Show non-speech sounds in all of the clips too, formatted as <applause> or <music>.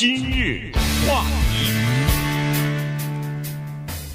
今日话题，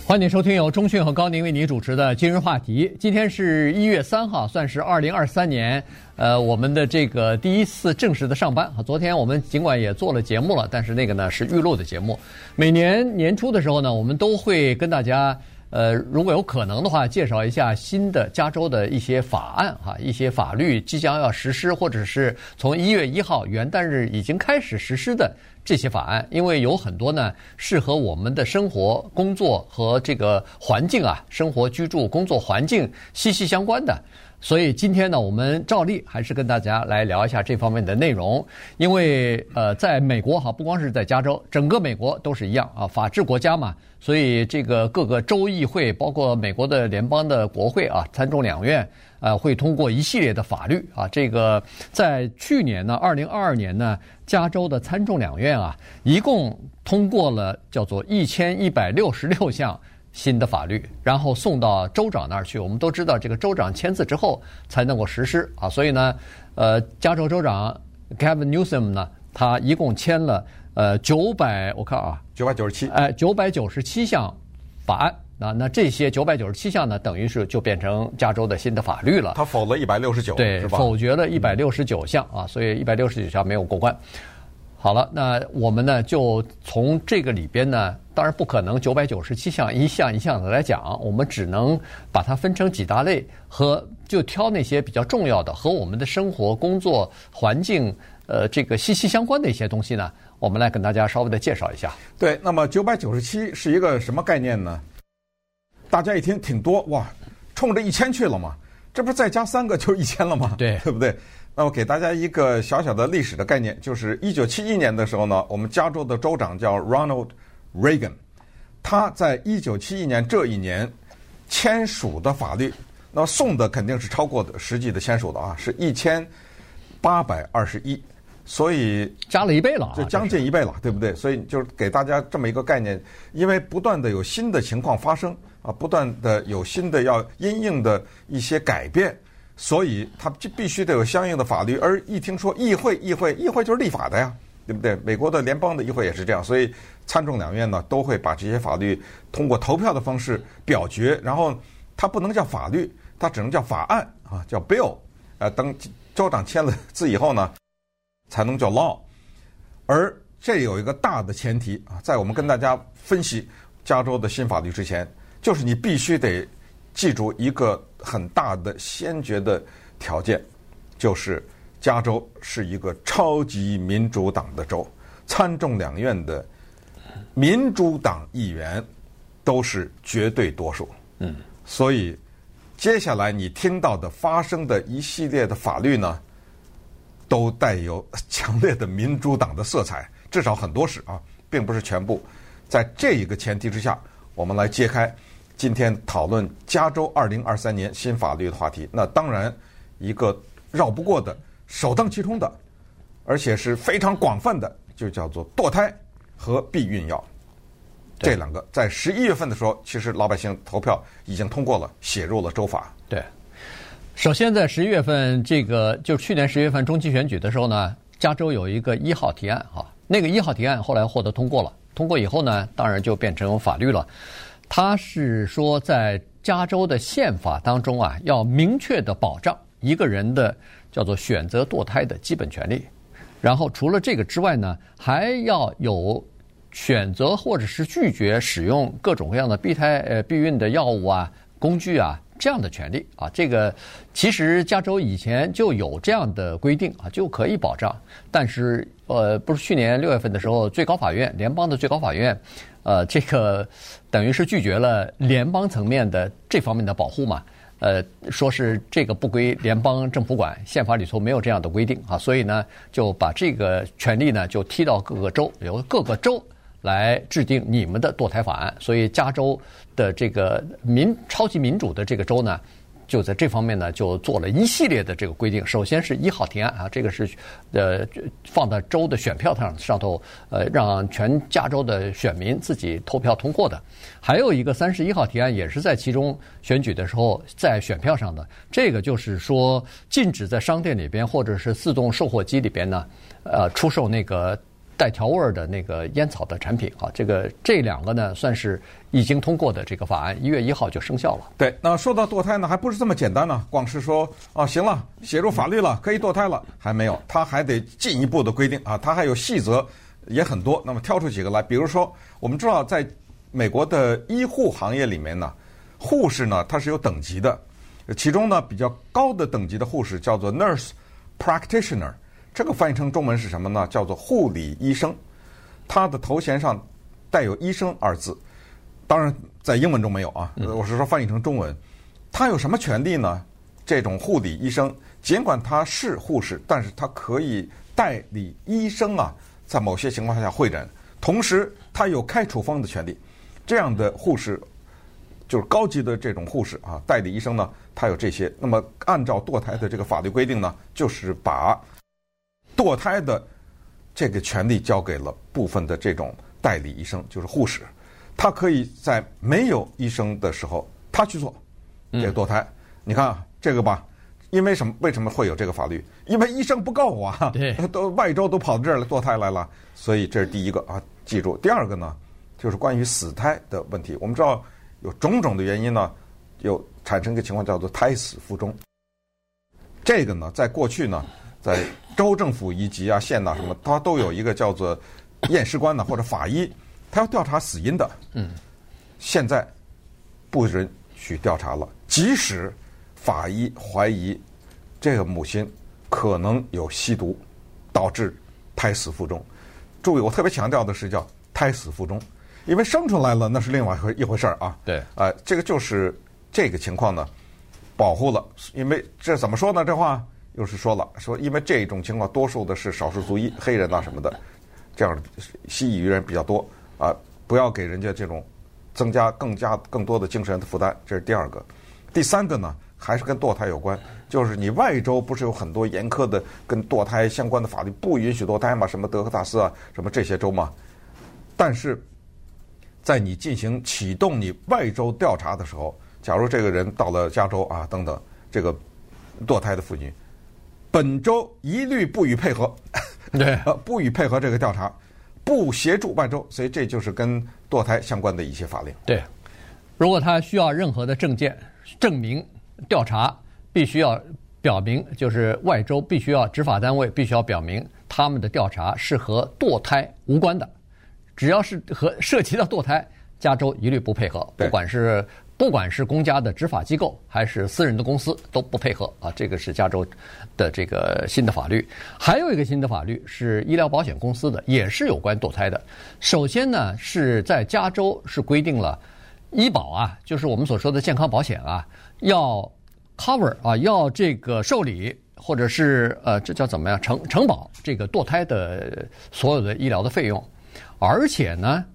欢迎收听由钟讯和高宁为您主持的今日话题。今天是一月三号，算是二零二三年，呃，我们的这个第一次正式的上班啊。昨天我们尽管也做了节目了，但是那个呢是预录的节目。每年年初的时候呢，我们都会跟大家。呃，如果有可能的话，介绍一下新的加州的一些法案哈，一些法律即将要实施，或者是从一月一号元旦日已经开始实施的这些法案，因为有很多呢适合我们的生活、工作和这个环境啊，生活、居住、工作环境息息相关的。所以今天呢，我们照例还是跟大家来聊一下这方面的内容。因为呃，在美国哈，不光是在加州，整个美国都是一样啊，法治国家嘛。所以这个各个州议会，包括美国的联邦的国会啊，参众两院，呃，会通过一系列的法律啊。这个在去年呢，二零二二年呢，加州的参众两院啊，一共通过了叫做一千一百六十六项。新的法律，然后送到州长那儿去。我们都知道，这个州长签字之后才能够实施啊。所以呢，呃，加州州长 Gavin Newsom 呢，他一共签了呃九百，我看啊，九百九十七，哎，九百九十七项法案啊。那这些九百九十七项呢，等于是就变成加州的新的法律了。他否了一百六十九，对，否决了一百六十九项啊，所以一百六十九项没有过关。好了，那我们呢就从这个里边呢，当然不可能九百九十七项一项一项的来讲，我们只能把它分成几大类，和就挑那些比较重要的和我们的生活、工作环境呃这个息息相关的一些东西呢，我们来跟大家稍微的介绍一下。对，那么九百九十七是一个什么概念呢？大家一听挺多哇，冲着一千去了嘛，这不是再加三个就一千了吗？对，对不对？那我给大家一个小小的历史的概念，就是一九七一年的时候呢，我们加州的州长叫 Ronald Reagan，他在一九七一年这一年签署的法律，那么送的肯定是超过的实际的签署的啊，是一千八百二十一，所以加了一倍了，就将近一倍了，对不对？所以就是给大家这么一个概念，因为不断的有新的情况发生啊，不断的有新的要因应的一些改变。所以，它就必须得有相应的法律。而一听说议会，议会，议会就是立法的呀，对不对？美国的联邦的议会也是这样。所以，参众两院呢，都会把这些法律通过投票的方式表决。然后，它不能叫法律，它只能叫法案啊，叫 bill。呃，等州长签了字以后呢，才能叫 law。而这有一个大的前提啊，在我们跟大家分析加州的新法律之前，就是你必须得记住一个。很大的先决的条件，就是加州是一个超级民主党的州，参众两院的民主党议员都是绝对多数。嗯，所以接下来你听到的发生的一系列的法律呢，都带有强烈的民主党的色彩，至少很多是啊，并不是全部。在这一个前提之下，我们来揭开。今天讨论加州二零二三年新法律的话题，那当然一个绕不过的、首当其冲的，而且是非常广泛的，就叫做堕胎和避孕药这两个。在十一月份的时候，其实老百姓投票已经通过了，写入了州法。对，首先在十一月份，这个就去年十一月份中期选举的时候呢，加州有一个一号提案哈，那个一号提案后来获得通过了，通过以后呢，当然就变成法律了。他是说，在加州的宪法当中啊，要明确的保障一个人的叫做选择堕胎的基本权利。然后除了这个之外呢，还要有选择或者是拒绝使用各种各样的避胎呃避孕的药物啊、工具啊这样的权利啊。这个其实加州以前就有这样的规定啊，就可以保障。但是呃，不是去年六月份的时候，最高法院联邦的最高法院。呃，这个等于是拒绝了联邦层面的这方面的保护嘛？呃，说是这个不归联邦政府管，宪法里头没有这样的规定啊，所以呢，就把这个权利呢就踢到各个州，由各个州来制定你们的堕胎法案。所以加州的这个民超级民主的这个州呢。就在这方面呢，就做了一系列的这个规定。首先是一号提案啊，这个是呃放在州的选票上上头，呃让全加州的选民自己投票通过的。还有一个三十一号提案，也是在其中选举的时候在选票上的。这个就是说，禁止在商店里边或者是自动售货机里边呢，呃出售那个带调味儿的那个烟草的产品啊。这个这两个呢，算是已经通过的这个法案，一月一号就生效了。对，那说到堕胎呢，还不是这么简单呢。光是说啊，行了，写入法律了，可以堕胎了，还没有，他还得进一步的规定啊，他还有细则也很多。那么挑出几个来，比如说，我们知道在美国的医护行业里面呢，护士呢，它是有等级的。其中呢，比较高的等级的护士叫做 nurse practitioner，这个翻译成中文是什么呢？叫做护理医生。他的头衔上带有“医生”二字，当然在英文中没有啊。我是说翻译成中文，他有什么权利呢？这种护理医生，尽管他是护士，但是他可以代理医生啊，在某些情况下会诊，同时他有开处方的权利。这样的护士。就是高级的这种护士啊，代理医生呢，他有这些。那么按照堕胎的这个法律规定呢，就是把堕胎的这个权利交给了部分的这种代理医生，就是护士。他可以在没有医生的时候，他去做这个堕胎。嗯、你看啊，这个吧，因为什么？为什么会有这个法律？因为医生不够啊，对，<laughs> 都外州都跑到这儿来堕胎来了。所以这是第一个啊，记住。第二个呢，就是关于死胎的问题。我们知道。有种种的原因呢，有产生一个情况叫做胎死腹中。这个呢，在过去呢，在州政府一级啊、县呐什么，它都有一个叫做验尸官呢或者法医，他要调查死因的。嗯。现在不允许调查了，即使法医怀疑这个母亲可能有吸毒导致胎死腹中。注意，我特别强调的是叫胎死腹中。因为生出来了，那是另外一回一回事儿啊。对，呃，这个就是这个情况呢，保护了。因为这怎么说呢？这话又是说了，说因为这种情况多数的是少数族裔、黑人啊什么的，这样西裔人比较多啊，不要给人家这种增加更加更多的精神的负担。这是第二个，第三个呢，还是跟堕胎有关，就是你外州不是有很多严苛的跟堕胎相关的法律，不允许堕胎嘛？什么德克萨斯啊，什么这些州嘛？但是。在你进行启动你外州调查的时候，假如这个人到了加州啊等等，这个堕胎的妇女，本州一律不予配合，对，<laughs> 不予配合这个调查，不协助外州，所以这就是跟堕胎相关的一些法令。对，如果他需要任何的证件证明调查，必须要表明，就是外州必须要执法单位必须要表明他们的调查是和堕胎无关的。只要是和涉及到堕胎，加州一律不配合，不管是不管是公家的执法机构还是私人的公司都不配合啊。这个是加州的这个新的法律。还有一个新的法律是医疗保险公司的，也是有关堕胎的。首先呢，是在加州是规定了医保啊，就是我们所说的健康保险啊，要 cover 啊，要这个受理或者是呃，这叫怎么样承承保这个堕胎的所有的医疗的费用。而且呢，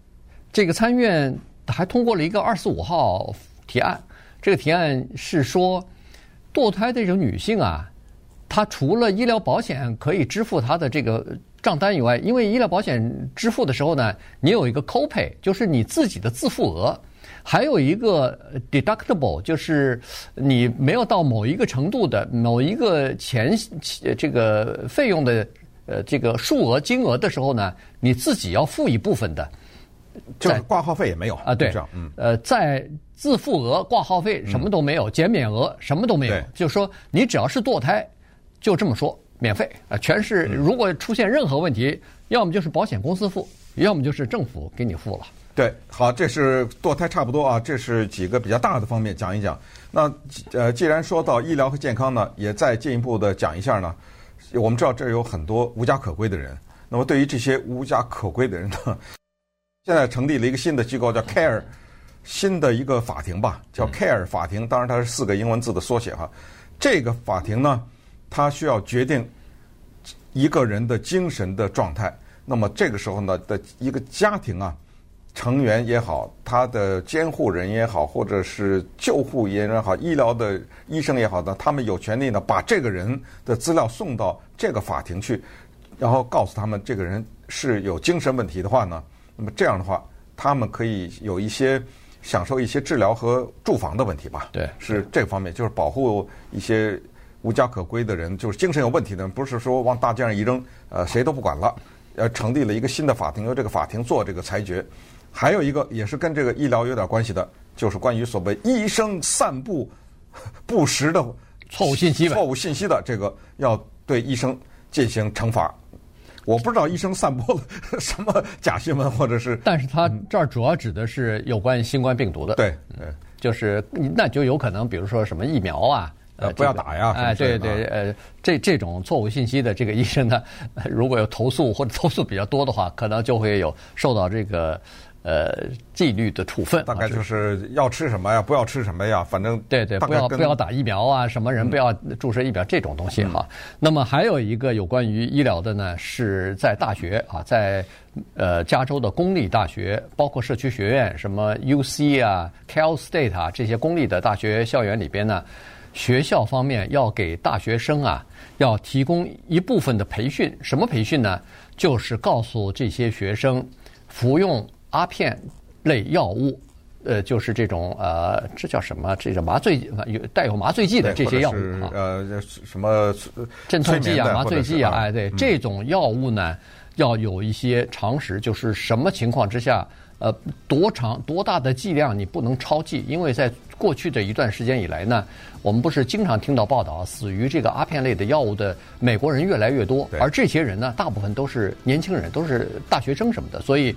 这个参院还通过了一个二四五号提案。这个提案是说，堕胎的这种女性啊，她除了医疗保险可以支付她的这个账单以外，因为医疗保险支付的时候呢，你有一个 copay，就是你自己的自付额，还有一个 deductible，就是你没有到某一个程度的某一个钱这个费用的。呃，这个数额金额的时候呢，你自己要付一部分的，就是挂号费也没有啊，对，嗯，呃，在自付额、挂号费什么都没有，减免额什么都没有，就是说你只要是堕胎，就这么说免费啊，全是如果出现任何问题，要么就是保险公司付，要么就是政府给你付了。对，好，这是堕胎差不多啊，这是几个比较大的方面讲一讲。那呃，既然说到医疗和健康呢，也再进一步的讲一下呢。我们知道这儿有很多无家可归的人，那么对于这些无家可归的人呢，<laughs> 现在成立了一个新的机构，叫 CARE，新的一个法庭吧，叫 CARE 法庭。当然它是四个英文字的缩写哈。这个法庭呢，它需要决定一个人的精神的状态。那么这个时候呢的一个家庭啊。成员也好，他的监护人也好，或者是救护人也好，医疗的医生也好呢，他们有权利呢，把这个人的资料送到这个法庭去，然后告诉他们这个人是有精神问题的话呢，那么这样的话，他们可以有一些享受一些治疗和住房的问题吧？对，是这方面，就是保护一些无家可归的人，就是精神有问题的人，不是说往大街上一扔，呃，谁都不管了。呃成立了一个新的法庭，由这个法庭做这个裁决。还有一个也是跟这个医疗有点关系的，就是关于所谓医生散布不实的错误信息、错误信息的这个，要对医生进行惩罚。我不知道医生散播了什么假新闻，或者是，但是他这儿主要指的是有关新冠病毒的，对，嗯，就是那就有可能，比如说什么疫苗啊。呃，不要打呀！哎，对对，呃，这这种错误信息的这个医生呢，如果有投诉或者投诉比较多的话，可能就会有受到这个呃纪律的处分。大概就是要吃什么呀，不要吃什么呀，反正对对，不要不要打疫苗啊，什么人不要注射疫苗这种东西哈。那么还有一个有关于医疗的呢，是在大学啊，在呃加州的公立大学，包括社区学院，什么 UC 啊、Cal State 啊这些公立的大学校园里边呢。学校方面要给大学生啊，要提供一部分的培训。什么培训呢？就是告诉这些学生，服用阿片类药物，呃，就是这种呃，这叫什么？这叫麻醉有带有麻醉剂的这些药物啊，呃，什么镇痛剂啊、麻醉剂啊，哎，对，这种药物呢，要有一些常识，就是什么情况之下。呃，多长多大的剂量你不能超剂？因为在过去的一段时间以来呢，我们不是经常听到报道，死于这个阿片类的药物的美国人越来越多，而这些人呢，大部分都是年轻人，都是大学生什么的，所以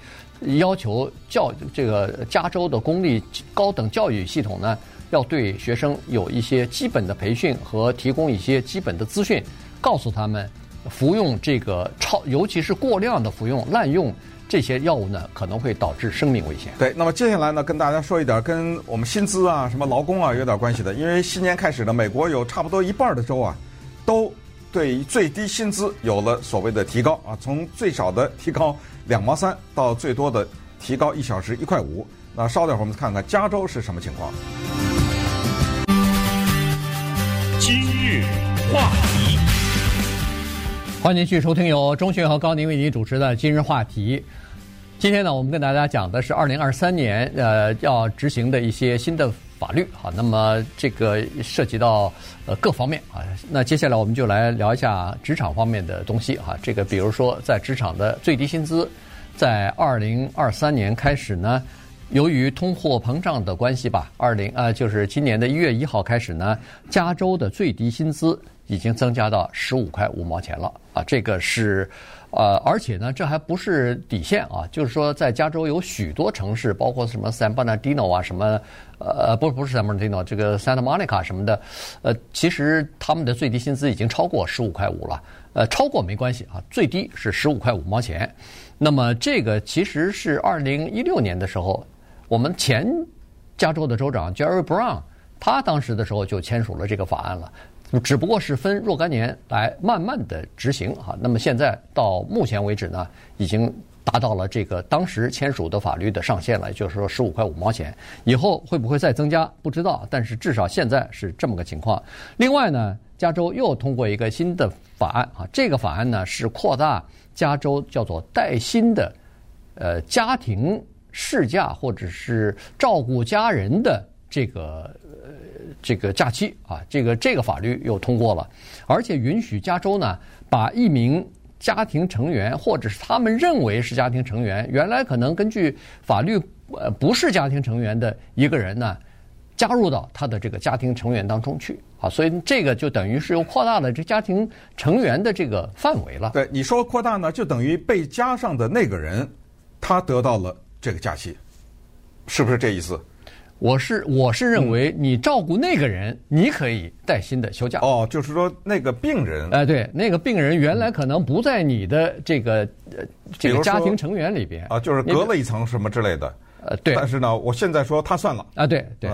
要求教这个加州的公立高等教育系统呢，要对学生有一些基本的培训和提供一些基本的资讯，告诉他们服用这个超，尤其是过量的服用、滥用。这些药物呢，可能会导致生命危险。对，那么接下来呢，跟大家说一点跟我们薪资啊、什么劳工啊有点关系的。因为新年开始呢，美国有差不多一半的州啊，都对于最低薪资有了所谓的提高啊，从最少的提高两毛三到最多的提高一小时一块五。那稍等会儿我们看看加州是什么情况。今日话题，欢迎继续收听由钟迅和高宁为您主持的《今日话题》。今天呢，我们跟大家讲的是二零二三年呃要执行的一些新的法律哈。那么这个涉及到呃各方面啊。那接下来我们就来聊一下职场方面的东西哈。这个比如说在职场的最低薪资，在二零二三年开始呢，由于通货膨胀的关系吧，二零呃就是今年的一月一号开始呢，加州的最低薪资已经增加到十五块五毛钱了啊。这个是。呃，而且呢，这还不是底线啊，就是说，在加州有许多城市，包括什么 San Bernardino 啊，什么呃，不不是 San Bernardino，这个 Santa Monica 什么的，呃，其实他们的最低薪资已经超过十五块五了。呃，超过没关系啊，最低是十五块五毛钱。那么这个其实是二零一六年的时候，我们前加州的州长 Jerry Brown，他当时的时候就签署了这个法案了。只不过是分若干年来慢慢的执行哈，那么现在到目前为止呢，已经达到了这个当时签署的法律的上限了，就是说十五块五毛钱。以后会不会再增加不知道，但是至少现在是这么个情况。另外呢，加州又通过一个新的法案啊，这个法案呢是扩大加州叫做带薪的呃家庭事假或者是照顾家人的这个。这个假期啊，这个这个法律又通过了，而且允许加州呢，把一名家庭成员或者是他们认为是家庭成员，原来可能根据法律呃不是家庭成员的一个人呢，加入到他的这个家庭成员当中去啊，所以这个就等于是又扩大了这家庭成员的这个范围了。对，你说扩大呢，就等于被加上的那个人，他得到了这个假期，是不是这意思？我是我是认为你照顾那个人，你可以带薪的休假。哦，就是说那个病人，哎，对，那个病人原来可能不在你的这个呃这个家庭成员里边啊，就是隔了一层什么之类的。呃，对。但是呢，我现在说他算了啊，对对，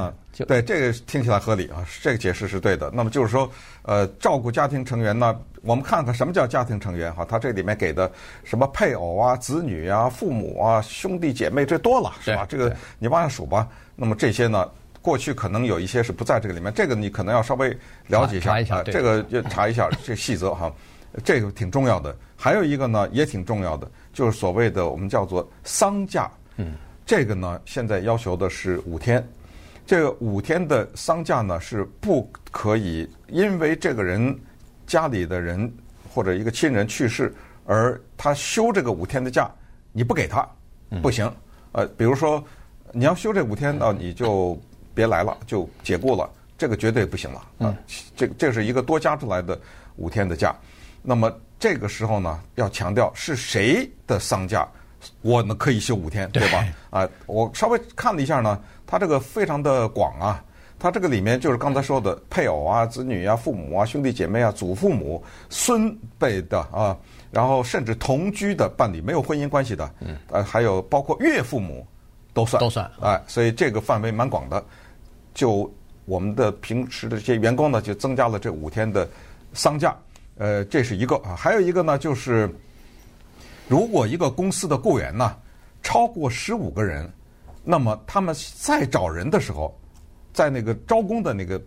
对这个听起来合理啊，这个解释是对的。那么就是说，呃，照顾家庭成员呢，我们看看什么叫家庭成员哈，他这里面给的什么配偶啊、子女啊、父母啊、兄弟姐妹这多了是吧？这个你往下数吧。那么这些呢，过去可能有一些是不在这个里面，这个你可能要稍微了解一下，查一下，这个要查一下这细则哈，这个挺重要的。还有一个呢，也挺重要的，就是所谓的我们叫做丧假，嗯，这个呢现在要求的是五天，这个五天的丧假呢是不可以因为这个人家里的人或者一个亲人去世而他休这个五天的假，你不给他不行。呃，比如说你要休这五天，那你就别来了，就解雇了，这个绝对不行了。啊，这这是一个多加出来的五天的假。那么这个时候呢，要强调是谁的丧假，我呢可以休五天，对吧？啊，我稍微看了一下呢，他这个非常的广啊。他这个里面就是刚才说的配偶啊、子女啊、父母啊、兄弟姐妹啊、祖父母、孙辈的啊，然后甚至同居的伴侣，没有婚姻关系的，嗯，呃，还有包括岳父母都算，都算，哎，所以这个范围蛮广的。就我们的平时的这些员工呢，就增加了这五天的丧假，呃，这是一个啊，还有一个呢，就是如果一个公司的雇员呢超过十五个人，那么他们再找人的时候。在那个招工的那个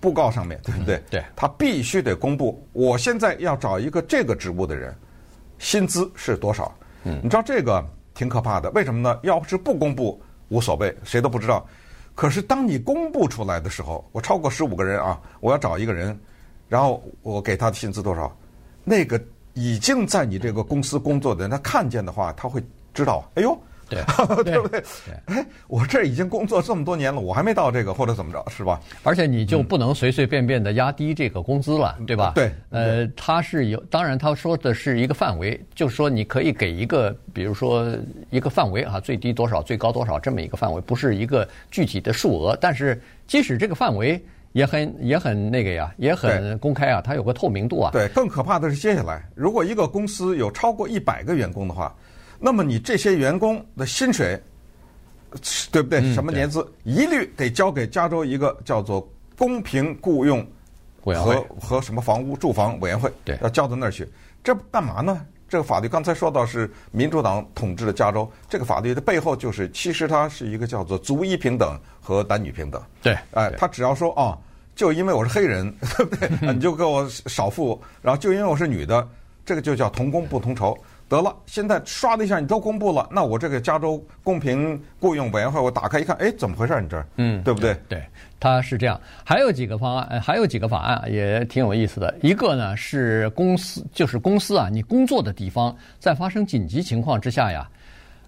布告上面，对不对？嗯、对，他必须得公布。我现在要找一个这个职务的人，薪资是多少？嗯，你知道这个挺可怕的。为什么呢？要是不公布无所谓，谁都不知道。可是当你公布出来的时候，我超过十五个人啊，我要找一个人，然后我给他的薪资多少？那个已经在你这个公司工作的人，他看见的话，他会知道。哎呦！<laughs> 对，对不对？哎，我这已经工作这么多年了，我还没到这个，或者怎么着，是吧？而且你就不能随随便便的压低这个工资了，对吧？对，呃，他是有，当然他说的是一个范围，就是说你可以给一个，比如说一个范围啊，最低多少，最高多少这么一个范围，不是一个具体的数额。但是即使这个范围也很也很那个呀，也很公开啊，它有个透明度啊。对，更可怕的是接下来，如果一个公司有超过一百个员工的话。那么你这些员工的薪水，对不对？什么年资，一律得交给加州一个叫做公平雇佣和和什么房屋住房委员会，对，要交到那儿去。这干嘛呢？这个法律刚才说到是民主党统治的加州，这个法律的背后就是，其实它是一个叫做族裔平等和男女平等。对，哎，他只要说啊，就因为我是黑人，<laughs> 对不对？你就给我少付，然后就因为我是女的，这个就叫同工不同酬。得了，现在唰的一下你都公布了，那我这个加州公平雇佣委员会，我打开一看，哎，怎么回事？你这儿，嗯，对不对？对，他是这样。还有几个方案，还有几个法案也挺有意思的。一个呢是公司，就是公司啊，你工作的地方在发生紧急情况之下呀，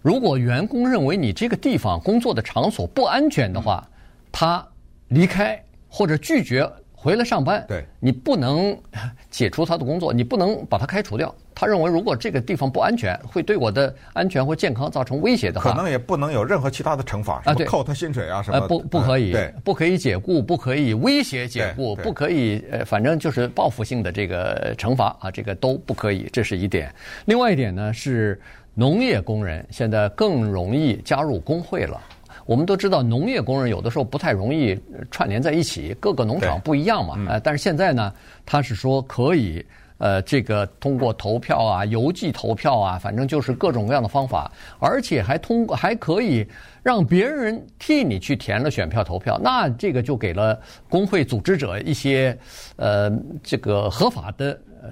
如果员工认为你这个地方工作的场所不安全的话，他离开或者拒绝回来上班，对，你不能解除他的工作，你不能把他开除掉。他认为，如果这个地方不安全，会对我的安全或健康造成威胁的话，可能也不能有任何其他的惩罚，什么扣他薪水啊什么。呃，不，不可以，对，不可以解雇，不可以威胁解雇，不可以，呃，反正就是报复性的这个惩罚啊，这个都不可以，这是一点。另外一点呢，是农业工人现在更容易加入工会了。我们都知道，农业工人有的时候不太容易串联在一起，各个农场不一样嘛，呃，但是现在呢，他是说可以。呃，这个通过投票啊，邮寄投票啊，反正就是各种各样的方法，而且还通过还可以让别人替你去填了选票投票，那这个就给了工会组织者一些呃这个合法的呃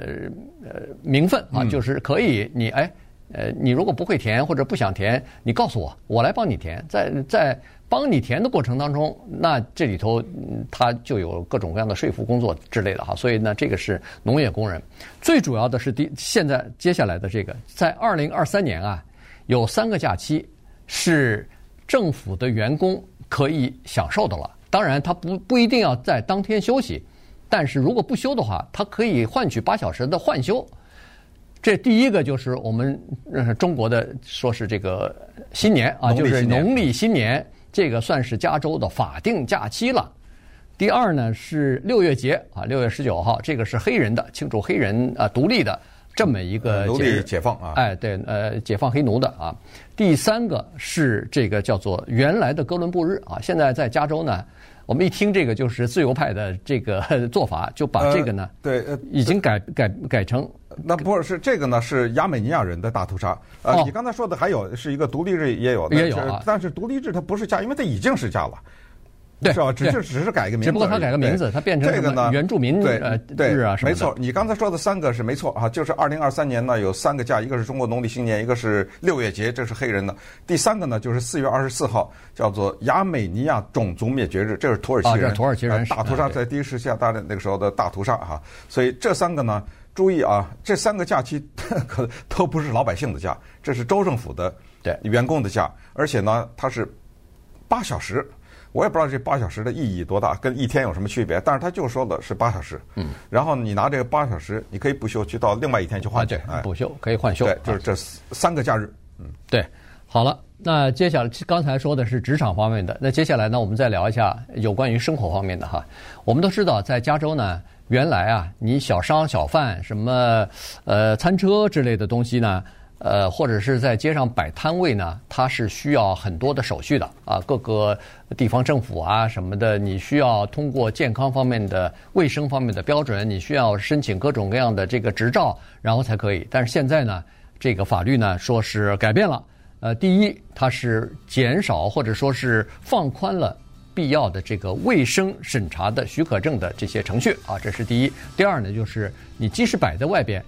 呃名分啊，就是可以你哎呃你如果不会填或者不想填，你告诉我，我来帮你填，在在。帮你填的过程当中，那这里头他就有各种各样的说服工作之类的哈，所以呢，这个是农业工人。最主要的是第现在接下来的这个，在二零二三年啊，有三个假期是政府的员工可以享受的了。当然，他不不一定要在当天休息，但是如果不休的话，他可以换取八小时的换休。这第一个就是我们中国的说是这个新年啊，就是农历新年。这个算是加州的法定假期了。第二呢是六月节啊，六月十九号，这个是黑人的庆祝黑人啊独立的这么一个解放啊。哎，对，呃，解放黑奴的啊。第三个是这个叫做原来的哥伦布日啊。现在在加州呢，我们一听这个就是自由派的这个 <laughs> 做法，就把这个呢，对，呃，已经改改改成。那不是是这个呢？是亚美尼亚人的大屠杀。呃，哦、你刚才说的还有是一个独立日也有，也有啊。但是独立日它不是假，因为它已经是假了，对是吧？只是只是改个名字，只不过它改个名字，它变成这个呢原住民对对日啊什么。没错，你刚才说的三个是没错啊，就是二零二三年呢有三个假，一个是中国农历新年，一个是六月节，这是黑人的。第三个呢就是四月二十四号，叫做亚美尼亚种族灭绝日，这是土耳其人，土耳其人大屠杀在第一次世界大战那个时候的大屠杀哈。所以这三个呢。注意啊，这三个假期 <laughs> 可都不是老百姓的假，这是州政府的对员工的假，而且呢，它是八小时。我也不知道这八小时的意义多大，跟一天有什么区别？但是他就说的是八小时。嗯。然后你拿这个八小时，你可以补休，去到另外一天去换。对，补休可以换休。对，就是这三个假日。嗯，对。好了，那接下来刚才说的是职场方面的，那接下来呢，我们再聊一下有关于生活方面的哈。我们都知道，在加州呢，原来啊，你小商小贩什么呃餐车之类的东西呢。呃，或者是在街上摆摊位呢，它是需要很多的手续的啊。各个地方政府啊什么的，你需要通过健康方面的、卫生方面的标准，你需要申请各种各样的这个执照，然后才可以。但是现在呢，这个法律呢说是改变了。呃，第一，它是减少或者说是放宽了必要的这个卫生审查的许可证的这些程序啊，这是第一。第二呢，就是你即使摆在外边。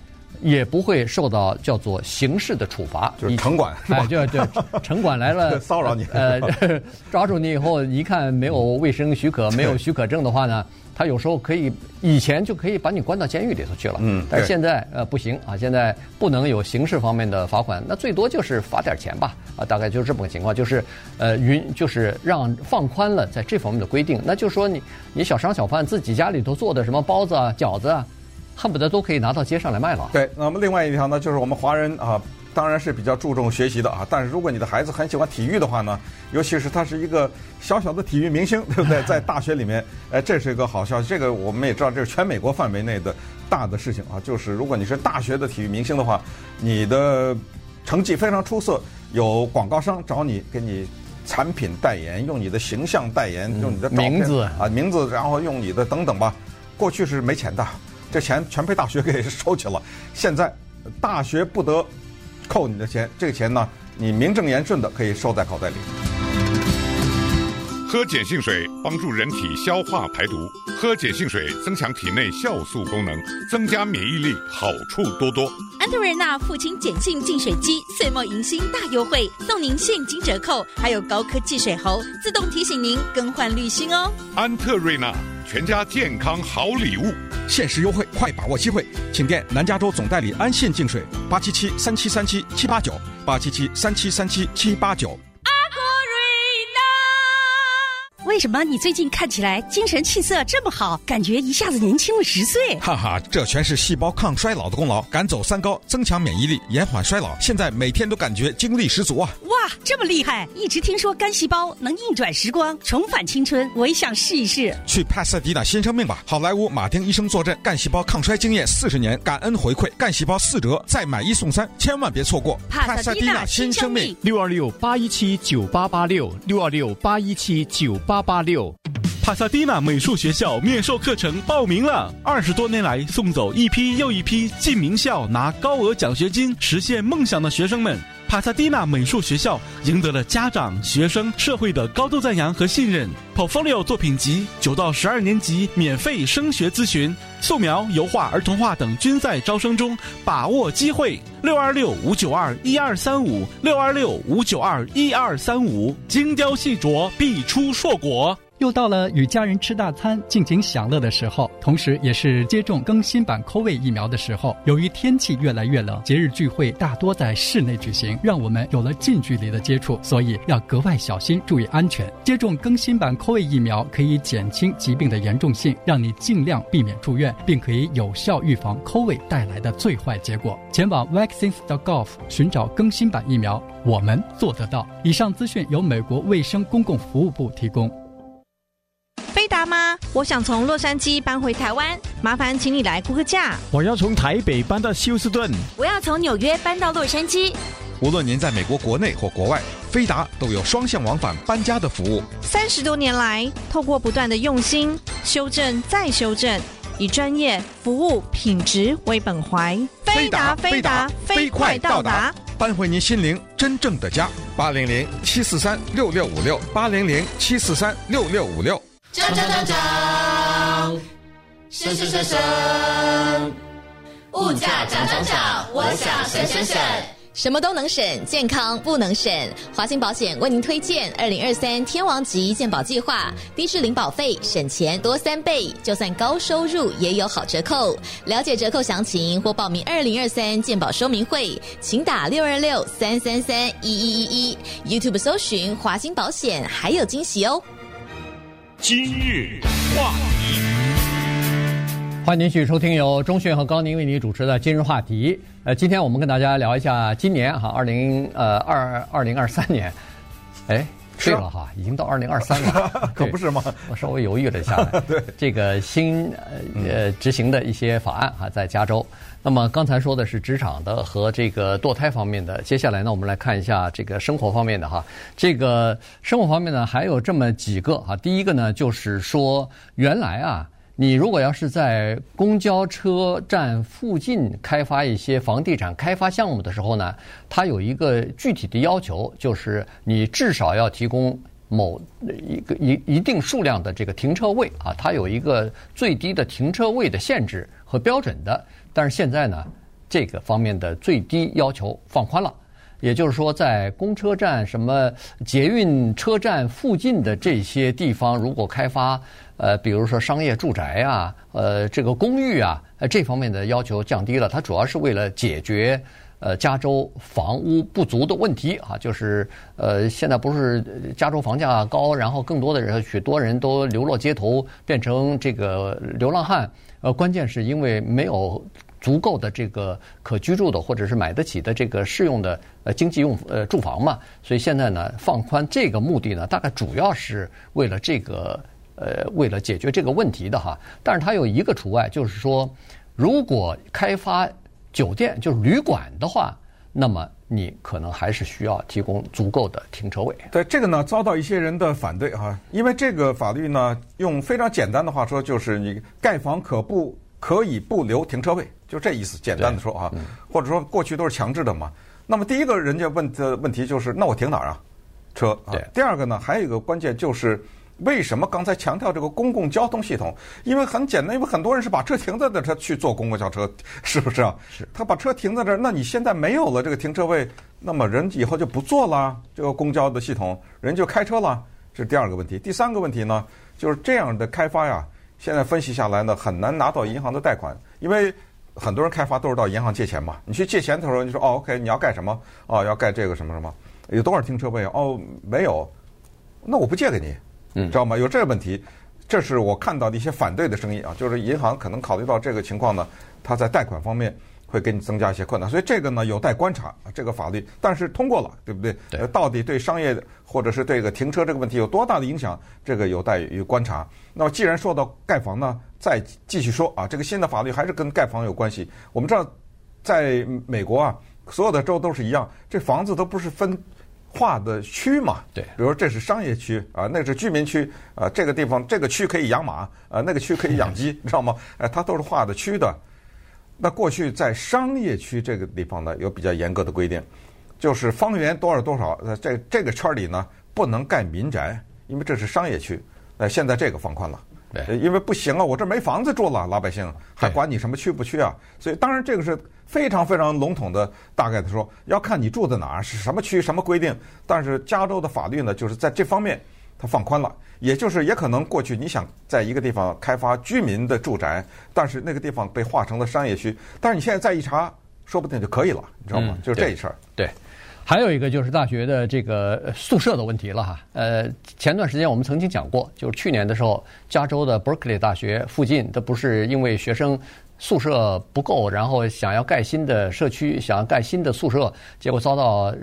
也不会受到叫做刑事的处罚，就是城管是吧？哎，就就，城管来了 <laughs> 骚扰你，呃，<laughs> 抓住你以后，一看没有卫生许可、没有许可证的话呢，他有时候可以以前就可以把你关到监狱里头去了。嗯，但是现在呃不行啊，现在不能有刑事方面的罚款，那最多就是罚点钱吧，啊，大概就是这么个情况，就是呃允就是让放宽了在这方面的规定，那就是说你你小商小贩自己家里头做的什么包子啊、饺子啊。恨不得都可以拿到街上来卖了。对，那么另外一条呢，就是我们华人啊，当然是比较注重学习的啊。但是如果你的孩子很喜欢体育的话呢，尤其是他是一个小小的体育明星，<laughs> 对不对？<laughs> 在大学里面，哎，这是一个好消息。这个我们也知道，这是全美国范围内的大的事情啊。就是如果你是大学的体育明星的话，你的成绩非常出色，有广告商找你给你产品代言，用你的形象代言，用你的名字啊名字，然后用你的等等吧。过去是没钱的。这钱全被大学给收去了，现在大学不得扣你的钱，这个钱呢，你名正言顺的可以收在口袋里。喝碱性水帮助人体消化排毒，喝碱性水增强体内酵素功能，增加免疫力，好处多多。安特瑞娜父亲碱性净水机岁末迎新大优惠，送您现金折扣，还有高科技水喉自动提醒您更换滤芯哦。安特瑞娜全家健康好礼物。限时优惠，快把握机会！请电南加州总代理安信净水，八七七三七三七七八九，八七七三七三七七八九。为什么你最近看起来精神气色这么好，感觉一下子年轻了十岁？哈哈，这全是细胞抗衰老的功劳，赶走三高，增强免疫力，延缓衰老。现在每天都感觉精力十足啊！哇，这么厉害！一直听说干细胞能逆转时光，重返青春，我也想试一试。去帕萨迪纳新生命吧！好莱坞马丁医生坐镇，干细胞抗衰经验四十年，感恩回馈，干细胞四折，再买一送三，千万别错过！帕萨迪纳新生命六二六八一七九八八六六二六八一七九八。八六，帕萨蒂娜美术学校面授课程报名了。二十多年来，送走一批又一批进名校拿高额奖学金、实现梦想的学生们，帕萨蒂娜美术学校赢得了家长、学生、社会的高度赞扬和信任。Portfolio 作品集，九到十二年级免费升学咨询，素描、油画、儿童画等均在招生中，把握机会。六二六五九二一二三五，六二六五九二一二三五，精雕细琢，必出硕果。又到了与家人吃大餐、尽情享乐的时候，同时也是接种更新版 COVID 疫苗的时候。由于天气越来越冷，节日聚会大多在室内举行，让我们有了近距离的接触，所以要格外小心，注意安全。接种更新版 COVID 疫苗可以减轻疾病的严重性，让你尽量避免住院，并可以有效预防 COVID 带来的最坏结果。前往 vaccines.gov 寻找更新版疫苗，我们做得到。以上资讯由美国卫生公共服务部提供。飞达吗？我想从洛杉矶搬回台湾，麻烦请你来估个价。我要从台北搬到休斯顿，我要从纽约搬到洛杉矶。无论您在美国国内或国外，飞达都有双向往返搬家的服务。三十多年来，透过不断的用心修正再修正，以专业服务品质为本怀。飞达飞达飞快到达，搬回您心灵真正的家。八零零七四三六六五六八零零七四三六六五六。锵锵锵锵，省省省省，物价涨涨涨，我想省省省。什么都能省，健康不能省。华兴保险为您推荐二零二三天王级健保计划，低至零保费，省钱多三倍，就算高收入也有好折扣。了解折扣详情或报名二零二三健保说明会，请打六二六三三三一一一一。YouTube 搜寻华兴保险，还有惊喜哦。今日话题。欢迎您继续收听由钟讯和高宁为您主持的今日话题。呃，今天我们跟大家聊一下今年哈，二零呃二二零二三年，哎，对了哈，已经到二零二三了，<laughs> 可不是吗？我稍微犹豫了一下来，<laughs> 对这个新呃呃执行的一些法案哈，在加州。那么刚才说的是职场的和这个堕胎方面的，接下来呢，我们来看一下这个生活方面的哈。这个生活方面呢，还有这么几个哈。第一个呢，就是说原来啊。你如果要是在公交车站附近开发一些房地产开发项目的时候呢，它有一个具体的要求，就是你至少要提供某一个一一定数量的这个停车位啊，它有一个最低的停车位的限制和标准的。但是现在呢，这个方面的最低要求放宽了，也就是说，在公车站、什么捷运车站附近的这些地方，如果开发。呃，比如说商业住宅啊，呃，这个公寓啊，呃，这方面的要求降低了。它主要是为了解决呃加州房屋不足的问题啊，就是呃现在不是加州房价高，然后更多的人许多人都流落街头，变成这个流浪汉。呃，关键是因为没有足够的这个可居住的或者是买得起的这个适用的呃经济用呃住房嘛，所以现在呢放宽这个目的呢，大概主要是为了这个。呃，为了解决这个问题的哈，但是它有一个除外，就是说，如果开发酒店就是旅馆的话，那么你可能还是需要提供足够的停车位。对这个呢，遭到一些人的反对哈，因为这个法律呢，用非常简单的话说，就是你盖房可不可以不留停车位，就这意思，简单的说啊，或者说过去都是强制的嘛。那么第一个人家问的问题就是，那我停哪儿啊？车啊。对。第二个呢，还有一个关键就是。为什么刚才强调这个公共交通系统？因为很简单，因为很多人是把车停在那，他去坐公共交车，<laughs> 是不是啊？是。他把车停在这儿，那你现在没有了这个停车位，那么人以后就不坐了，这个公交的系统，人就开车了。这是第二个问题。第三个问题呢，就是这样的开发呀，现在分析下来呢，很难拿到银行的贷款，因为很多人开发都是到银行借钱嘛。你去借钱的时候，你说哦，OK，你要盖什么？哦，要盖这个什么什么？有多少停车位？哦，没有，那我不借给你。嗯，知道吗？有这个问题，这是我看到的一些反对的声音啊，就是银行可能考虑到这个情况呢，它在贷款方面会给你增加一些困难，所以这个呢有待观察这个法律，但是通过了，对不对？对。到底对商业或者是这个停车这个问题有多大的影响，这个有待于观察。那么既然说到盖房呢，再继续说啊，这个新的法律还是跟盖房有关系。我们知道，在美国啊，所有的州都是一样，这房子都不是分。划的区嘛，对，比如说这是商业区啊，那是居民区啊，这个地方这个区可以养马啊，那个区可以养鸡，你 <laughs> 知道吗？哎，它都是划的区的。那过去在商业区这个地方呢，有比较严格的规定，就是方圆多少多少，在这这个圈里呢，不能盖民宅，因为这是商业区。那现在这个放宽了。对，因为不行啊，我这没房子住了，老百姓还管你什么区不区啊？所以当然这个是非常非常笼统的，大概的说，要看你住在哪儿，是什么区，什么规定。但是加州的法律呢，就是在这方面它放宽了，也就是也可能过去你想在一个地方开发居民的住宅，但是那个地方被划成了商业区，但是你现在再一查，说不定就可以了，你知道吗？就是这一事儿。对。还有一个就是大学的这个宿舍的问题了哈。呃，前段时间我们曾经讲过，就是去年的时候，加州的 Berkeley 大学附近，它不是因为学生宿舍不够，然后想要盖新的社区，想要盖新的宿舍，结果遭到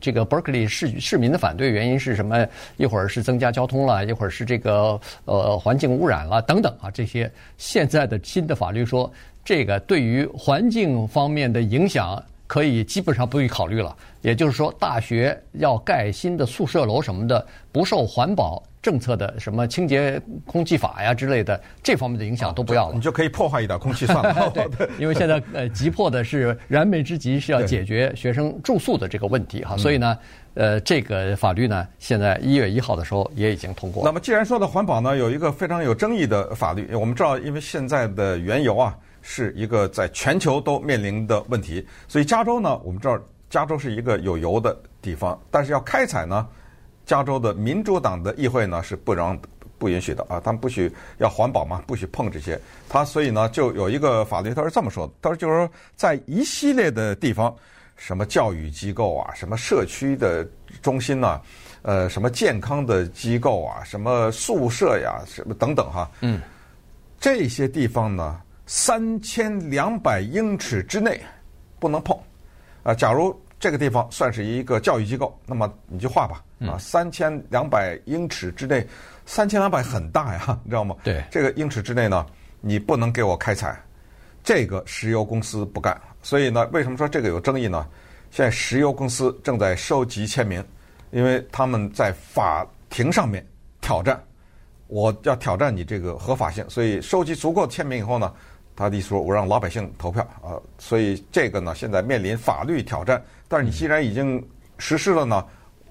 这个 Berkeley 市市民的反对。原因是什么？一会儿是增加交通了，一会儿是这个呃环境污染了等等啊。这些现在的新的法律说，这个对于环境方面的影响。可以基本上不予考虑了，也就是说，大学要盖新的宿舍楼什么的，不受环保政策的什么清洁空气法呀之类的这方面的影响都不要了，你就可以破坏一点空气算了。<laughs> <laughs> 对，因为现在呃急迫的是燃眉之急是要解决学生住宿的这个问题哈，所以呢，呃，这个法律呢，现在一月一号的时候也已经通过。那么既然说到环保呢，有一个非常有争议的法律，我们知道，因为现在的原油啊。是一个在全球都面临的问题，所以加州呢，我们知道加州是一个有油的地方，但是要开采呢，加州的民主党的议会呢是不让不允许的啊，他们不许要环保嘛，不许碰这些。他所以呢就有一个法律，他是这么说的，他说就是说在一系列的地方，什么教育机构啊，什么社区的中心呐、啊，呃，什么健康的机构啊，什么宿舍呀，什么等等哈，嗯，这些地方呢，三千两百英尺之内不能碰。啊，假如这个地方算是一个教育机构，那么你就画吧。啊，三千两百英尺之内，三千两百很大呀，你 <laughs> 知道吗？对，这个英尺之内呢，你不能给我开采。这个石油公司不干，所以呢，为什么说这个有争议呢？现在石油公司正在收集签名，因为他们在法庭上面挑战，我要挑战你这个合法性，所以收集足够的签名以后呢。他的意思说：“我让老百姓投票啊，所以这个呢，现在面临法律挑战。但是你既然已经实施了呢，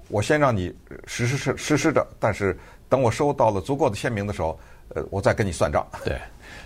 我先让你实施实实施着。但是等我收到了足够的签名的时候，呃，我再跟你算账。<laughs> ”对，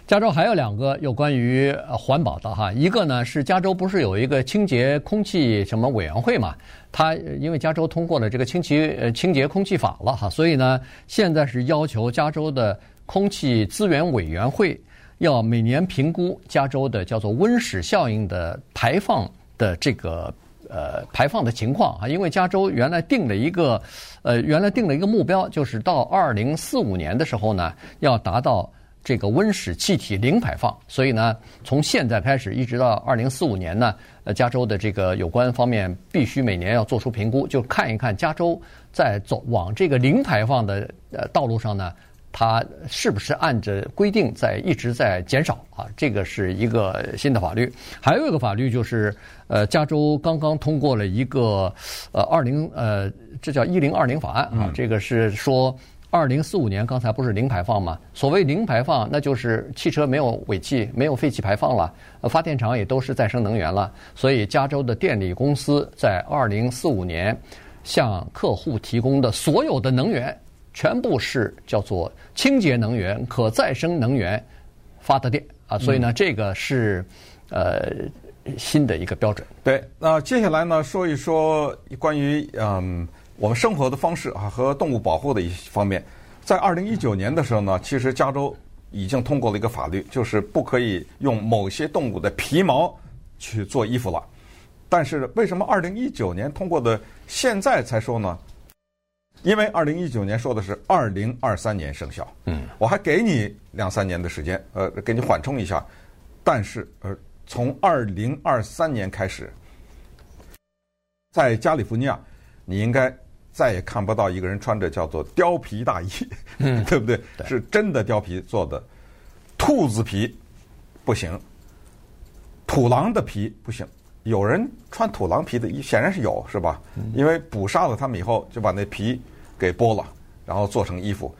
加州还有两个有关于环保的哈，一个呢是加州不是有一个清洁空气什么委员会嘛？他因为加州通过了这个清洁呃清洁空气法了哈，所以呢现在是要求加州的空气资源委员会。要每年评估加州的叫做温室效应的排放的这个呃排放的情况啊，因为加州原来定了一个呃原来定了一个目标，就是到二零四五年的时候呢，要达到这个温室气体零排放。所以呢，从现在开始一直到二零四五年呢，呃，加州的这个有关方面必须每年要做出评估，就看一看加州在走往这个零排放的呃道路上呢。它是不是按着规定在一直在减少啊？这个是一个新的法律。还有一个法律就是，呃，加州刚刚通过了一个呃二零呃，这叫一零二零法案啊。这个是说二零四五年，刚才不是零排放吗？所谓零排放，那就是汽车没有尾气、没有废气排放了，发电厂也都是再生能源了。所以，加州的电力公司在二零四五年向客户提供的所有的能源。全部是叫做清洁能源、可再生能源发的电啊，所以呢，这个是呃新的一个标准。对，那接下来呢，说一说关于嗯我们生活的方式啊和动物保护的一些方面。在二零一九年的时候呢，其实加州已经通过了一个法律，就是不可以用某些动物的皮毛去做衣服了。但是为什么二零一九年通过的现在才说呢？因为二零一九年说的是二零二三年生效，嗯，我还给你两三年的时间，呃，给你缓冲一下。但是，呃，从二零二三年开始，在加利福尼亚，你应该再也看不到一个人穿着叫做貂皮大衣，嗯，<laughs> 对不对？对，是真的貂皮做的，兔子皮不行，土狼的皮不行。有人穿土狼皮的衣，显然是有，是吧？因为捕杀了他们以后，就把那皮给剥了，然后做成衣服。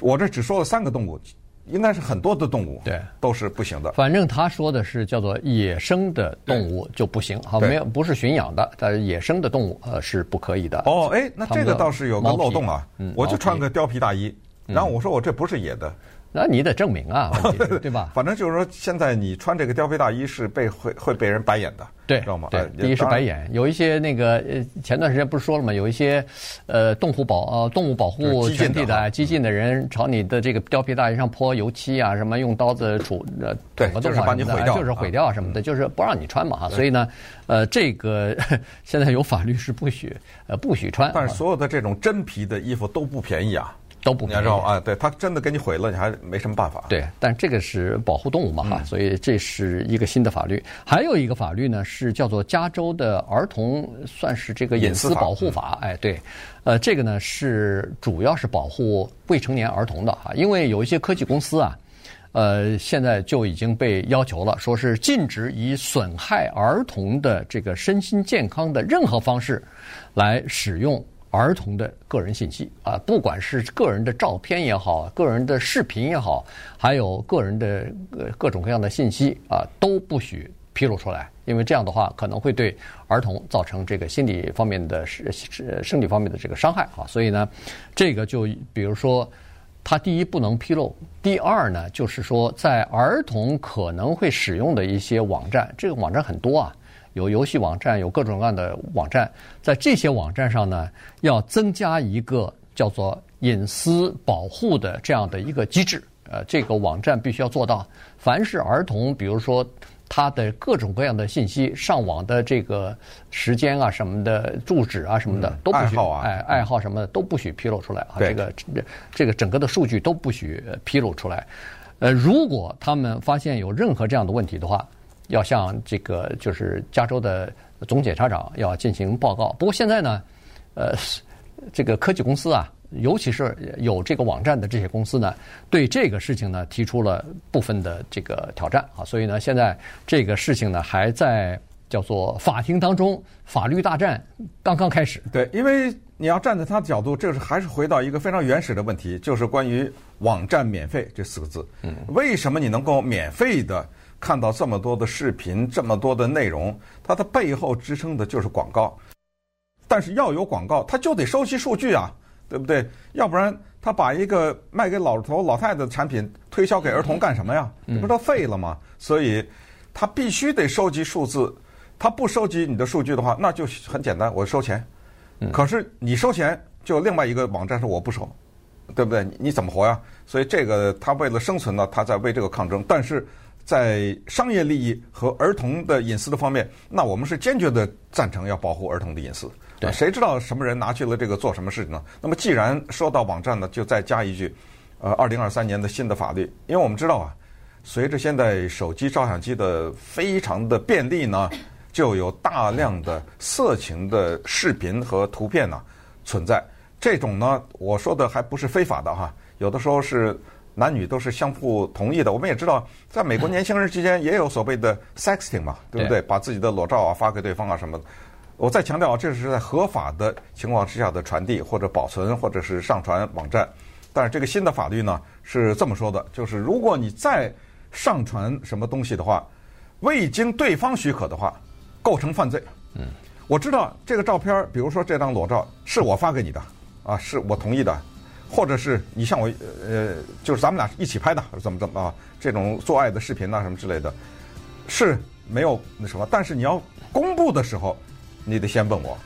我这只说了三个动物，应该是很多的动物，对，都是不行的。反正他说的是叫做野生的动物就不行，好，没有不是驯养的，但是野生的动物呃是不可以的。哦，哎，那这个倒是有个漏洞啊，我就穿个貂皮大衣，然后我说我这不是野的。那你得证明啊，<laughs> 对吧？反正就是说，现在你穿这个貂皮大衣是被会会被人白眼的，对，知道吗？对，第一是白眼，有一些那个呃，前段时间不是说了吗？有一些呃，动物保呃动物保护群体的激进的人朝你的这个貂皮大衣上泼油漆啊，什么用刀子杵呃，对，就是把你毁掉，就是毁掉什么的，就是不让你穿嘛哈。所以呢，呃，这个 <laughs> 现在有法律是不许呃不许穿，但是所有的这种真皮的衣服都不便宜啊。都不知道啊，对，他真的给你毁了，你还没什么办法。对，但这个是保护动物嘛哈，嗯、所以这是一个新的法律。还有一个法律呢，是叫做加州的儿童，算是这个隐私保护法。法哎，对，呃，这个呢是主要是保护未成年儿童的哈，因为有一些科技公司啊，呃，现在就已经被要求了，说是禁止以损害儿童的这个身心健康的任何方式来使用。儿童的个人信息啊，不管是个人的照片也好，个人的视频也好，还有个人的各种各样的信息啊，都不许披露出来，因为这样的话可能会对儿童造成这个心理方面的、是是生理方面的这个伤害啊。所以呢，这个就比如说，他第一不能披露，第二呢，就是说在儿童可能会使用的一些网站，这个网站很多啊。有游戏网站，有各种各样的网站，在这些网站上呢，要增加一个叫做隐私保护的这样的一个机制。呃，这个网站必须要做到，凡是儿童，比如说他的各种各样的信息、上网的这个时间啊、什么的住址啊、什么的，都不许，哎，爱好什么的都不许披露出来啊。这个这个整个的数据都不许披露出来。呃，如果他们发现有任何这样的问题的话，要向这个就是加州的总检察长要进行报告。不过现在呢，呃，这个科技公司啊。尤其是有这个网站的这些公司呢，对这个事情呢提出了部分的这个挑战啊，所以呢，现在这个事情呢还在叫做法庭当中，法律大战刚刚开始。对，因为你要站在他的角度，这是还是回到一个非常原始的问题，就是关于网站免费这四个字。嗯，为什么你能够免费的看到这么多的视频，这么多的内容？它的背后支撑的就是广告，但是要有广告，它就得收集数据啊。对不对？要不然他把一个卖给老头老太太的产品推销给儿童干什么呀？这不都废了吗？所以他必须得收集数字。他不收集你的数据的话，那就很简单，我收钱。可是你收钱，就另外一个网站说我不收，对不对？你怎么活呀？所以这个他为了生存呢，他在为这个抗争。但是在商业利益和儿童的隐私的方面，那我们是坚决的赞成要保护儿童的隐私。对，谁知道什么人拿去了这个做什么事情呢？那么既然说到网站呢，就再加一句，呃，二零二三年的新的法律，因为我们知道啊，随着现在手机照相机的非常的便利呢，就有大量的色情的视频和图片呢存在。这种呢，我说的还不是非法的哈，有的时候是男女都是相互同意的。我们也知道，在美国年轻人之间也有所谓的 sexting 嘛，对不对？把自己的裸照啊发给对方啊什么的。我再强调啊，这是在合法的情况之下的传递或者保存或者是上传网站。但是这个新的法律呢是这么说的，就是如果你再上传什么东西的话，未经对方许可的话，构成犯罪。嗯，我知道这个照片，比如说这张裸照是我发给你的，啊，是我同意的，或者是你像我呃，就是咱们俩一起拍的，怎么怎么啊，这种做爱的视频啊什么之类的，是没有那什么。但是你要公布的时候。你得先问我，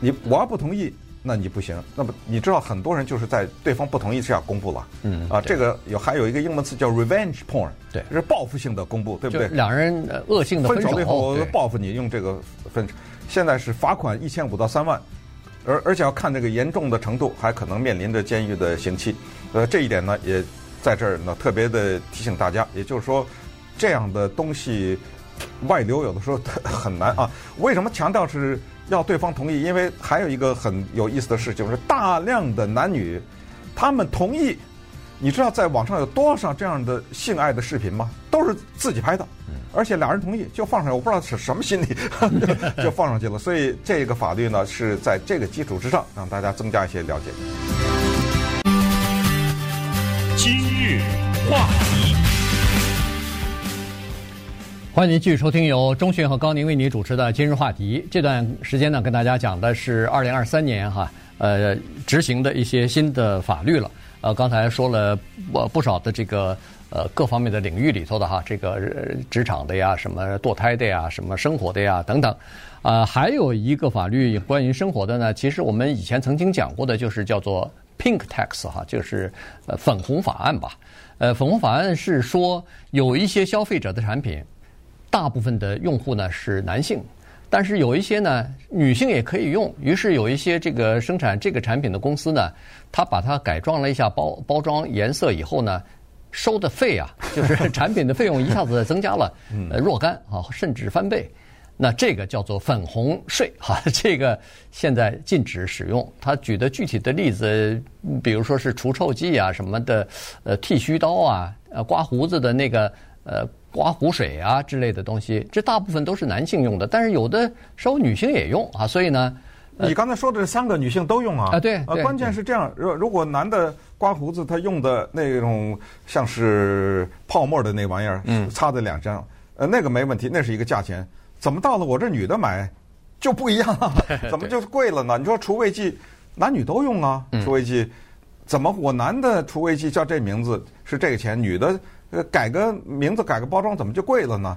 你我要不同意，那你不行。那么你知道很多人就是在对方不同意之下公布了，嗯啊，这个有还有一个英文词叫 revenge porn，对，是报复性的公布，对不对？两人恶性的分手，分以后报复你，用这个分，现在是罚款一千五到三万，而而且要看这个严重的程度，还可能面临着监狱的刑期。呃，这一点呢，也在这儿呢特别的提醒大家，也就是说，这样的东西。外流有的时候很难啊，为什么强调是要对方同意？因为还有一个很有意思的事，就是大量的男女，他们同意。你知道在网上有多少这样的性爱的视频吗？都是自己拍的，而且俩人同意就放上，我不知道是什么心理 <laughs> 就放上去了。所以这个法律呢是在这个基础之上，让大家增加一些了解。今日话题。欢迎您继续收听由钟迅和高宁为您主持的今日话题。这段时间呢，跟大家讲的是二零二三年哈，呃，执行的一些新的法律了。呃，刚才说了不不少的这个呃各方面的领域里头的哈，这个职场的呀，什么堕胎的呀，什么生活的呀等等。啊、还有一个法律关于生活的呢，其实我们以前曾经讲过的，就是叫做 Pink Tax 哈，就是呃粉红法案吧。呃，粉红法案是说有一些消费者的产品。大部分的用户呢是男性，但是有一些呢女性也可以用。于是有一些这个生产这个产品的公司呢，他把它改装了一下包包装颜色以后呢，收的费啊，就是产品的费用一下子增加了呃若干啊，甚至翻倍。那这个叫做粉红税哈，<laughs> 这个现在禁止使用。他举的具体的例子，比如说是除臭剂啊什么的，呃剃须刀啊，呃刮胡子的那个呃。刮胡水啊之类的东西，这大部分都是男性用的，但是有的稍微女性也用啊，所以呢，你刚才说的这三个女性都用啊？啊，对，呃，关键是这样，如如果男的刮胡子，他用的那种像是泡沫的那玩意儿，嗯，擦在脸上，呃，那个没问题，那是一个价钱，怎么到了我这女的买就不一样了？<laughs> 怎么就贵了呢？你说除味剂，男女都用啊，除味剂，怎么我男的除味剂叫这名字是这个钱，女的？呃，改个名字，改个包装，怎么就贵了呢？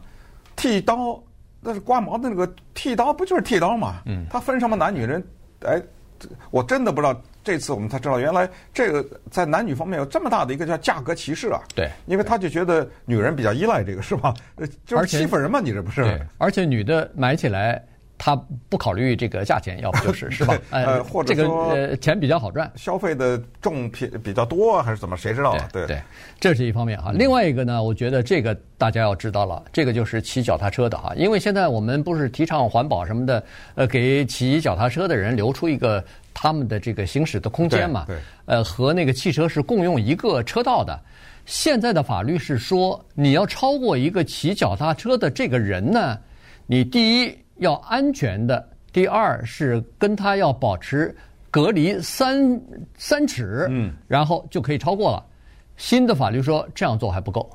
剃刀那是刮毛的那个剃刀，不就是剃刀吗？嗯，他分什么男女人？哎，我真的不知道。这次我们才知道，原来这个在男女方面有这么大的一个叫价格歧视啊！对，因为他就觉得女人比较依赖这个，是吧？就是欺负人嘛，你这不是？而且女的买起来，她不考虑这个价钱，要不就是是吧？<laughs> 呃，或者这个呃钱比较好赚，消费的重品比较多还是怎么？谁知道啊？对对，这是一方面哈。另外一个呢，我觉得这个大家要知道了，这个就是骑脚踏车的哈，因为现在我们不是提倡环保什么的，呃，给骑脚踏车的人留出一个。他们的这个行驶的空间嘛，对呃，和那个汽车是共用一个车道的。现在的法律是说，你要超过一个骑脚踏车的这个人呢，你第一要安全的，第二是跟他要保持隔离三三尺，嗯，然后就可以超过了。新的法律说这样做还不够，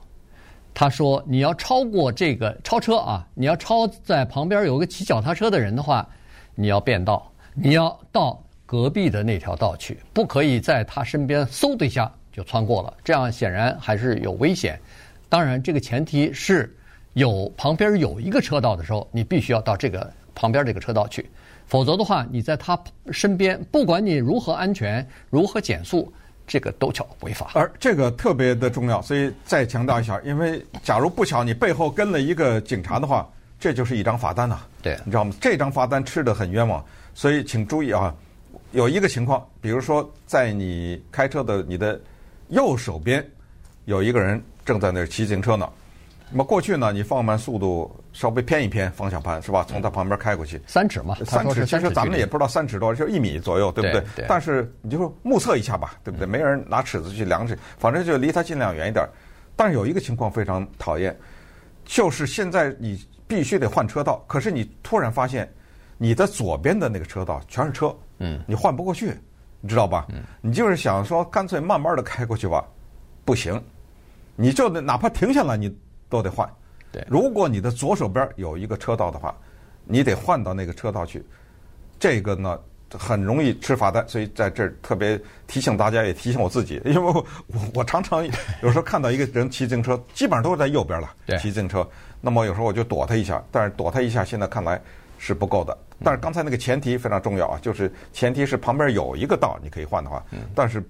他说你要超过这个超车啊，你要超在旁边有个骑脚踏车的人的话，你要变道，你要到。隔壁的那条道去，不可以在他身边嗖的一下就穿过了，这样显然还是有危险。当然，这个前提是有旁边有一个车道的时候，你必须要到这个旁边这个车道去，否则的话，你在他身边，不管你如何安全、如何减速，这个都叫违法。而这个特别的重要，所以再强调一下，因为假如不巧你背后跟了一个警察的话，这就是一张罚单呐。对，你知道吗？这张罚单吃的很冤枉，所以请注意啊。有一个情况，比如说在你开车的你的右手边有一个人正在那儿骑自行车呢。那么过去呢，你放慢速度，稍微偏一偏方向盘是吧？从它旁边开过去，三尺嘛，三尺。其实咱们也不知道三尺多少，就一米左右，对不对？对。但是你就目测一下吧，对不对？没人拿尺子去量去，反正就离它尽量远一点。但是有一个情况非常讨厌，就是现在你必须得换车道，可是你突然发现你的左边的那个车道全是车。嗯，你换不过去，你知道吧？嗯，你就是想说，干脆慢慢的开过去吧，不行，你就哪怕停下来，你都得换。对，如果你的左手边有一个车道的话，你得换到那个车道去。这个呢，很容易吃罚单，所以在这儿特别提醒大家，也提醒我自己，<laughs> 因为我我常常有时候看到一个人骑自行车，基本上都是在右边了，骑自行车。那么有时候我就躲他一下，但是躲他一下，现在看来是不够的。但是刚才那个前提非常重要啊，就是前提是旁边有一个道你可以换的话，但是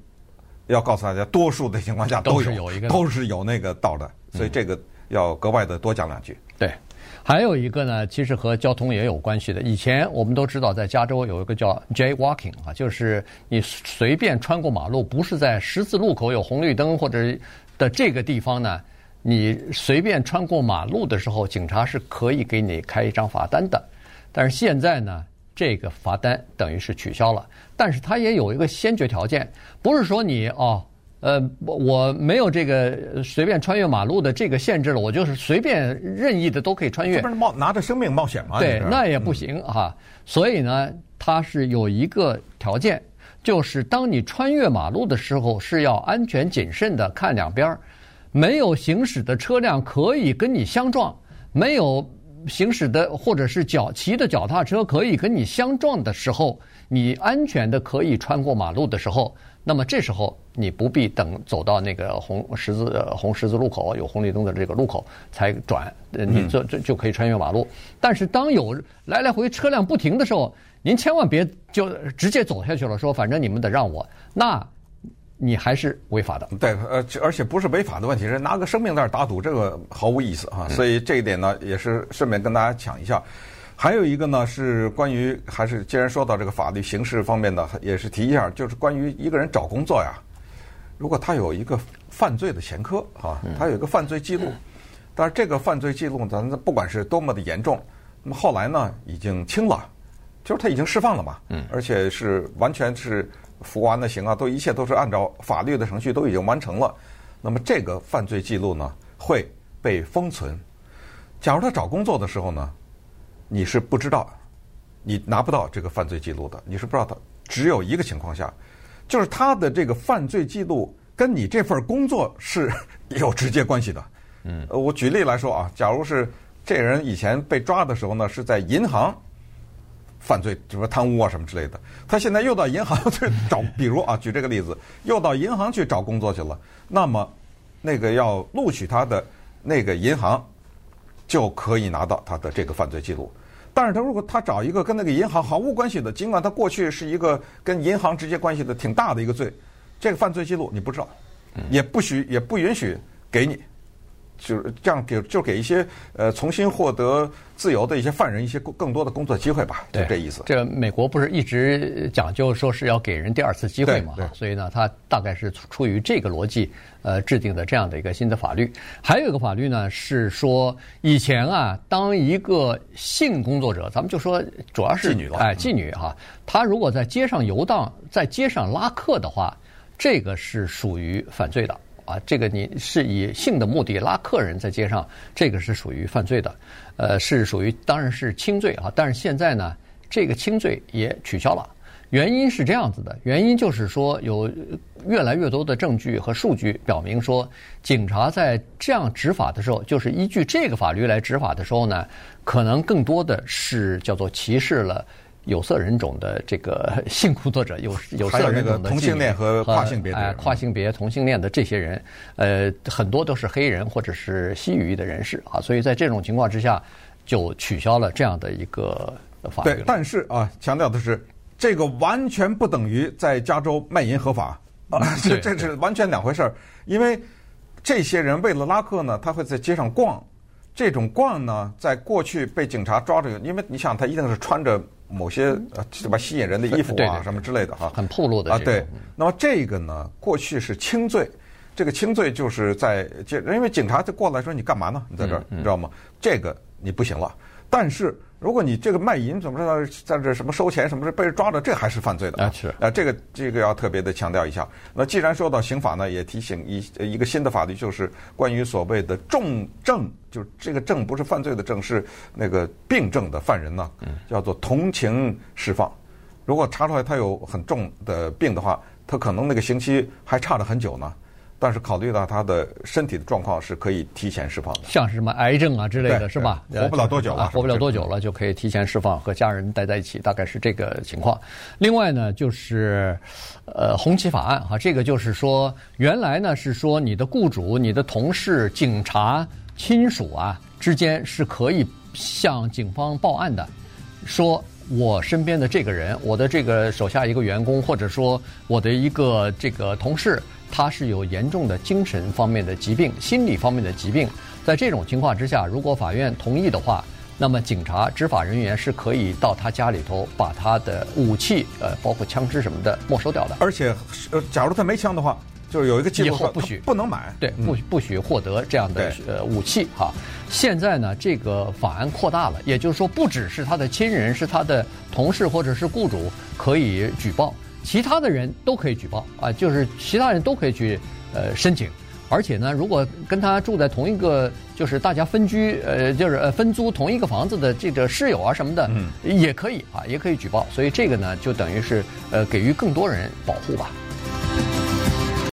要告诉大家，多数的情况下都是有一个都是有那个道的，所以这个要格外的多讲两句。对，还有一个呢，其实和交通也有关系的。以前我们都知道，在加州有一个叫 Jaywalking 啊，就是你随便穿过马路，不是在十字路口有红绿灯或者的这个地方呢，你随便穿过马路的时候，警察是可以给你开一张罚单的。但是现在呢，这个罚单等于是取消了，但是它也有一个先决条件，不是说你哦，呃，我没有这个随便穿越马路的这个限制了，我就是随便任意的都可以穿越。这不是冒拿着生命冒险吗？对，那也不行哈。所以呢，它是有一个条件，就是当你穿越马路的时候，是要安全谨慎的看两边儿，没有行驶的车辆可以跟你相撞，没有。行驶的或者是脚骑的脚踏车可以跟你相撞的时候，你安全的可以穿过马路的时候，那么这时候你不必等走到那个红十字红十字路口有红绿灯的这个路口才转，你这这就可以穿越马路。但是当有来来回车辆不停的时候，您千万别就直接走下去了，说反正你们得让我那。你还是违法的，对，呃，而且不是违法的问题，是拿个生命在那儿打赌，这个毫无意思啊。所以这一点呢，也是顺便跟大家讲一下。还有一个呢，是关于还是既然说到这个法律形式方面的，也是提一下，就是关于一个人找工作呀，如果他有一个犯罪的前科啊，他有一个犯罪记录，但是这个犯罪记录，咱不管是多么的严重，那么后来呢，已经轻了，就是他已经释放了嘛，嗯，而且是完全是。服完了刑啊，都一切都是按照法律的程序都已经完成了。那么这个犯罪记录呢，会被封存。假如他找工作的时候呢，你是不知道，你拿不到这个犯罪记录的。你是不知道的，只有一个情况下，就是他的这个犯罪记录跟你这份工作是 <laughs> 有直接关系的。嗯，我举例来说啊，假如是这人以前被抓的时候呢，是在银行。犯罪，什么贪污啊什么之类的，他现在又到银行去找，比如啊，举这个例子，又到银行去找工作去了。那么，那个要录取他的那个银行，就可以拿到他的这个犯罪记录。但是他如果他找一个跟那个银行毫无关系的，尽管他过去是一个跟银行直接关系的挺大的一个罪，这个犯罪记录你不知道，也不许也不允许给你。就是这样给，就给一些呃重新获得自由的一些犯人一些更多的工作机会吧，就这意思。这个美国不是一直讲究说是要给人第二次机会嘛？所以呢，他大概是出于这个逻辑呃制定的这样的一个新的法律。还有一个法律呢是说，以前啊，当一个性工作者，咱们就说主要是妓女吧，哎，妓女哈，她如果在街上游荡，在街上拉客的话，这个是属于犯罪的。啊，这个你是以性的目的拉客人在街上，这个是属于犯罪的，呃，是属于当然是轻罪啊。但是现在呢，这个轻罪也取消了，原因是这样子的，原因就是说有越来越多的证据和数据表明说，警察在这样执法的时候，就是依据这个法律来执法的时候呢，可能更多的是叫做歧视了。有色人种的这个 <laughs> 性工作者，有有色人种的同性恋和跨性别，哎，跨性别同性恋的这些人，呃，很多都是黑人或者是西语的人士啊，所以在这种情况之下，就取消了这样的一个法律。对，但是啊，强调的是，这个完全不等于在加州卖淫合法啊，<laughs> 这这是完全两回事儿。因为这些人为了拉客呢，他会在街上逛，这种逛呢，在过去被警察抓住，因为你想，他一定是穿着。某些呃，什么吸引人的衣服啊，什么之类的哈，很暴露的啊。对，那么这个呢，过去是轻罪，这个轻罪就是在这，因为警察就过来说你干嘛呢？你在这儿，你知道吗？这个你不行了。但是如果你这个卖淫怎么着，在这什么收钱什么是被人抓了，这还是犯罪的啊。是啊，这个这个要特别的强调一下。那既然说到刑法呢，也提醒一一个新的法律，就是关于所谓的重症，就是这个症不是犯罪的症，是那个病症的犯人呢，叫做同情释放。如果查出来他有很重的病的话，他可能那个刑期还差了很久呢。但是考虑到他的身体的状况，是可以提前释放的。像是什么癌症啊之类的是吧？活不了多久了，活不了多久了就可以提前释放，和家人待在一起，大概是这个情况。另外呢，就是呃红旗法案哈，这个就是说，原来呢是说你的雇主、你的同事、警察、亲属啊之间是可以向警方报案的，说我身边的这个人，我的这个手下一个员工，或者说我的一个这个同事。他是有严重的精神方面的疾病、心理方面的疾病，在这种情况之下，如果法院同意的话，那么警察、执法人员是可以到他家里头把他的武器，呃，包括枪支什么的没收掉的。而且，呃，假如他没枪的话，就是有一个记录，以后不许不能买，对，不不许获得这样的呃武器哈。现在呢，这个法案扩大了，也就是说，不只是他的亲人，是他的同事或者是雇主可以举报。其他的人都可以举报啊，就是其他人都可以去呃申请，而且呢，如果跟他住在同一个，就是大家分居呃，就是呃分租同一个房子的这个室友啊什么的，嗯，也可以啊，也可以举报，所以这个呢，就等于是呃给予更多人保护吧。